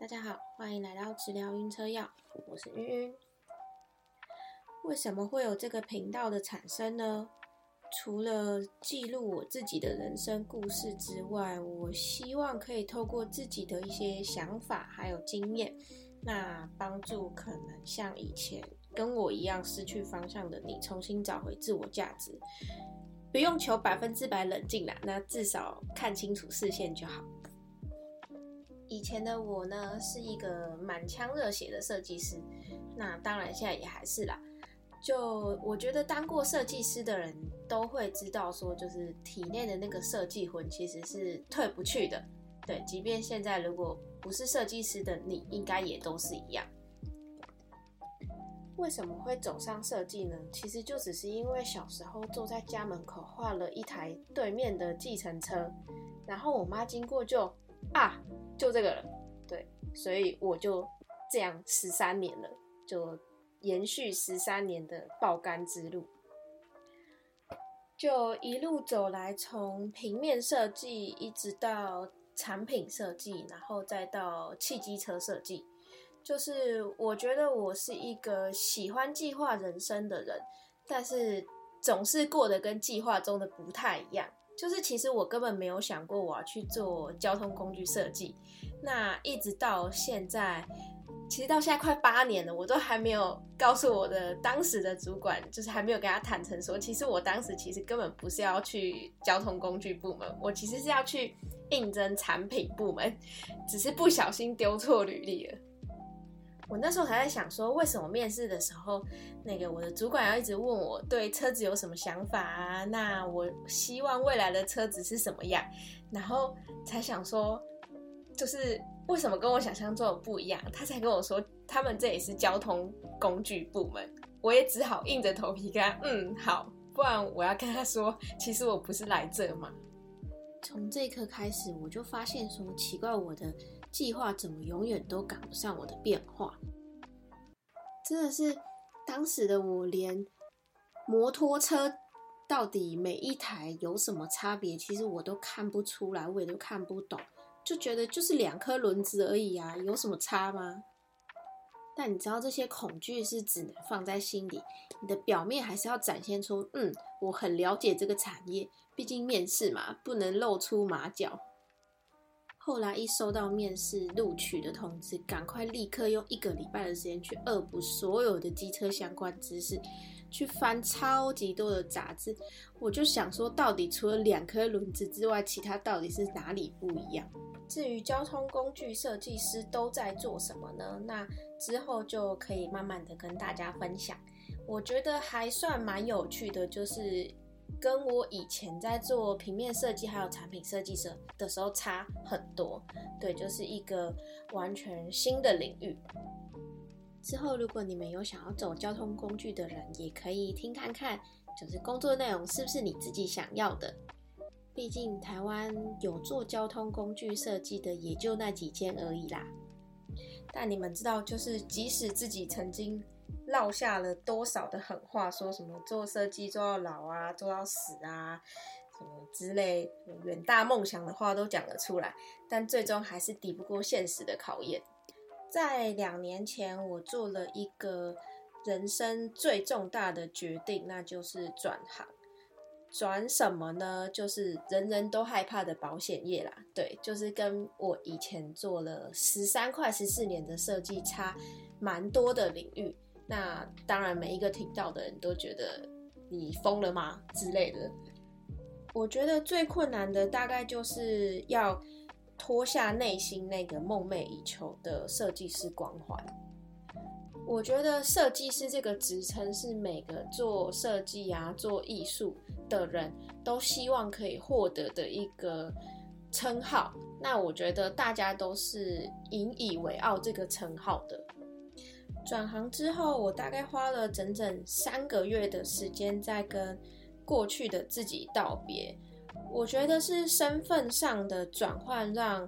大家好，欢迎来到治疗晕车药，我是晕晕。为什么会有这个频道的产生呢？除了记录我自己的人生故事之外，我希望可以透过自己的一些想法还有经验，那帮助可能像以前跟我一样失去方向的你，重新找回自我价值。不用求百分之百冷静啦，那至少看清楚视线就好。以前的我呢，是一个满腔热血的设计师，那当然现在也还是啦。就我觉得当过设计师的人都会知道，说就是体内的那个设计魂其实是退不去的。对，即便现在如果不是设计师的你，应该也都是一样。为什么会走上设计呢？其实就只是因为小时候坐在家门口画了一台对面的计程车，然后我妈经过就啊，就这个了，对，所以我就这样十三年了，就延续十三年的爆肝之路，就一路走来，从平面设计一直到产品设计，然后再到汽机车设计。就是我觉得我是一个喜欢计划人生的人，但是总是过得跟计划中的不太一样。就是其实我根本没有想过我要去做交通工具设计，那一直到现在，其实到现在快八年了，我都还没有告诉我的当时的主管，就是还没有跟他坦诚说，其实我当时其实根本不是要去交通工具部门，我其实是要去应征产品部门，只是不小心丢错履历了。我那时候还在想说，为什么面试的时候，那个我的主管要一直问我对车子有什么想法啊？那我希望未来的车子是什么样？然后才想说，就是为什么跟我想象中的不一样？他才跟我说，他们这也是交通工具部门。我也只好硬着头皮跟他，嗯，好，不然我要跟他说，其实我不是来这嘛。从这一刻开始，我就发现说，奇怪，我的。计划怎么永远都赶不上我的变化？真的是当时的我，连摩托车到底每一台有什么差别，其实我都看不出来，我也都看不懂，就觉得就是两颗轮子而已啊，有什么差吗？但你知道这些恐惧是只能放在心里，你的表面还是要展现出，嗯，我很了解这个产业，毕竟面试嘛，不能露出马脚。后来一收到面试录取的通知，赶快立刻用一个礼拜的时间去恶补所有的机车相关知识，去翻超级多的杂志。我就想说，到底除了两颗轮子之外，其他到底是哪里不一样？至于交通工具设计师都在做什么呢？那之后就可以慢慢的跟大家分享。我觉得还算蛮有趣的，就是。跟我以前在做平面设计还有产品设计时的时候差很多，对，就是一个完全新的领域。之后如果你们有想要走交通工具的人，也可以听看看，就是工作内容是不是你自己想要的。毕竟台湾有做交通工具设计的也就那几间而已啦。但你们知道，就是即使自己曾经。落下了多少的狠话，说什么做设计做到老啊，做到死啊，什么之类远大梦想的话都讲了出来，但最终还是抵不过现实的考验。在两年前，我做了一个人生最重大的决定，那就是转行。转什么呢？就是人人都害怕的保险业啦。对，就是跟我以前做了十三块十四年的设计差蛮多的领域。那当然，每一个听到的人都觉得你疯了吗之类的。我觉得最困难的大概就是要脱下内心那个梦寐以求的设计师光环。我觉得设计师这个职称是每个做设计啊、做艺术的人都希望可以获得的一个称号。那我觉得大家都是引以为傲这个称号的。转行之后，我大概花了整整三个月的时间在跟过去的自己道别。我觉得是身份上的转换，让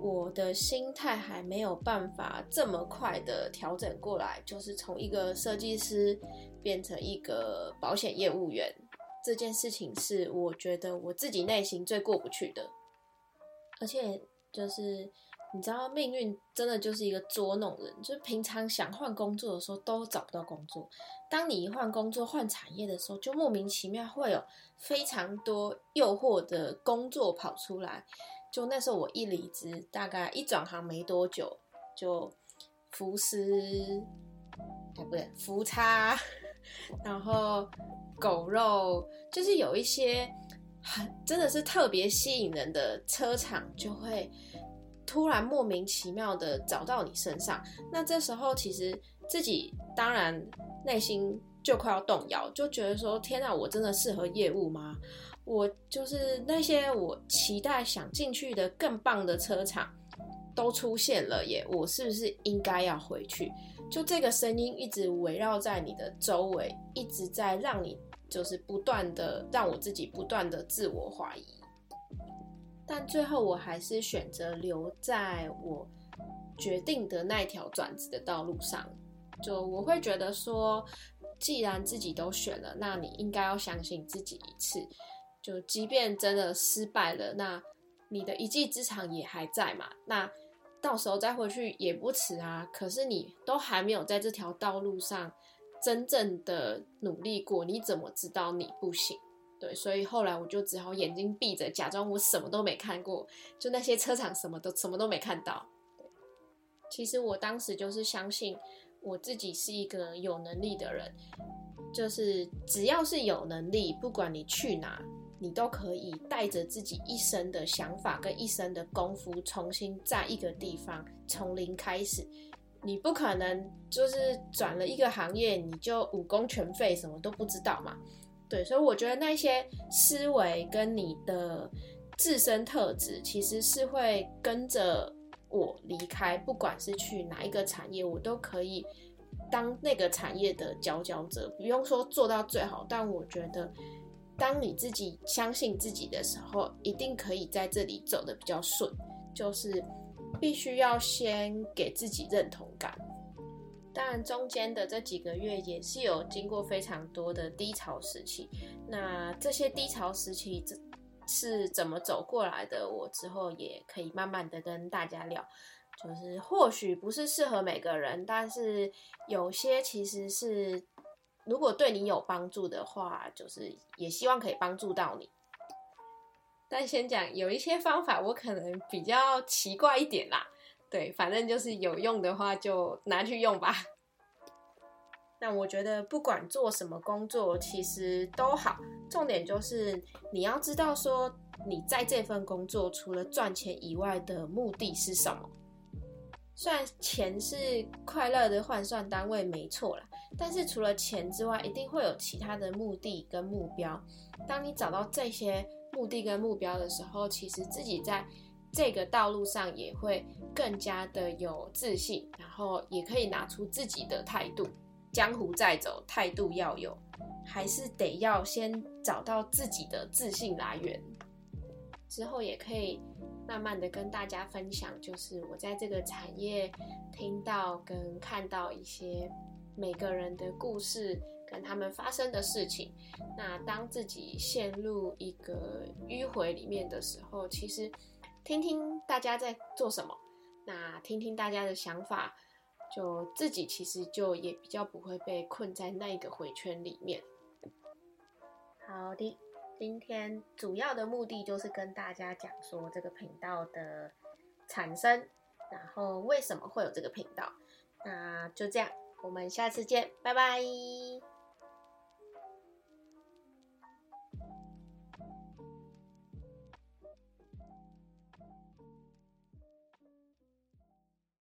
我的心态还没有办法这么快的调整过来，就是从一个设计师变成一个保险业务员。这件事情是我觉得我自己内心最过不去的，而且就是你知道命运真的就是一个捉弄人，就是平常想换工作的时候都找不到工作，当你一换工作换产业的时候，就莫名其妙会有非常多诱惑的工作跑出来。就那时候我一离职，大概一转行没多久，就福斯，哎不对，福叉，然后狗肉，就是有一些很真的是特别吸引人的车厂就会。突然莫名其妙的找到你身上，那这时候其实自己当然内心就快要动摇，就觉得说：天哪，我真的适合业务吗？我就是那些我期待想进去的更棒的车厂都出现了耶，我是不是应该要回去？就这个声音一直围绕在你的周围，一直在让你就是不断的让我自己不断的自我怀疑。但最后我还是选择留在我决定的那条转职的道路上。就我会觉得说，既然自己都选了，那你应该要相信自己一次。就即便真的失败了，那你的一技之长也还在嘛？那到时候再回去也不迟啊。可是你都还没有在这条道路上真正的努力过，你怎么知道你不行？对，所以后来我就只好眼睛闭着，假装我什么都没看过，就那些车厂什么都什么都没看到。其实我当时就是相信我自己是一个有能力的人，就是只要是有能力，不管你去哪，你都可以带着自己一生的想法跟一生的功夫，重新在一个地方从零开始。你不可能就是转了一个行业，你就武功全废，什么都不知道嘛。对，所以我觉得那些思维跟你的自身特质，其实是会跟着我离开，不管是去哪一个产业，我都可以当那个产业的佼佼者。不用说做到最好，但我觉得，当你自己相信自己的时候，一定可以在这里走的比较顺。就是必须要先给自己认同感。当然，中间的这几个月也是有经过非常多的低潮时期。那这些低潮时期是怎么走过来的？我之后也可以慢慢的跟大家聊。就是或许不是适合每个人，但是有些其实是如果对你有帮助的话，就是也希望可以帮助到你。但先讲有一些方法，我可能比较奇怪一点啦。对，反正就是有用的话就拿去用吧。那我觉得不管做什么工作，其实都好，重点就是你要知道说你在这份工作除了赚钱以外的目的是什么。虽然钱是快乐的换算单位没错啦，但是除了钱之外，一定会有其他的目的跟目标。当你找到这些目的跟目标的时候，其实自己在。这个道路上也会更加的有自信，然后也可以拿出自己的态度。江湖再走，态度要有，还是得要先找到自己的自信来源。之后也可以慢慢的跟大家分享，就是我在这个产业听到跟看到一些每个人的故事跟他们发生的事情。那当自己陷入一个迂回里面的时候，其实。听听大家在做什么，那听听大家的想法，就自己其实就也比较不会被困在那一个回圈里面。好的，今天主要的目的就是跟大家讲说这个频道的产生，然后为什么会有这个频道。那就这样，我们下次见，拜拜。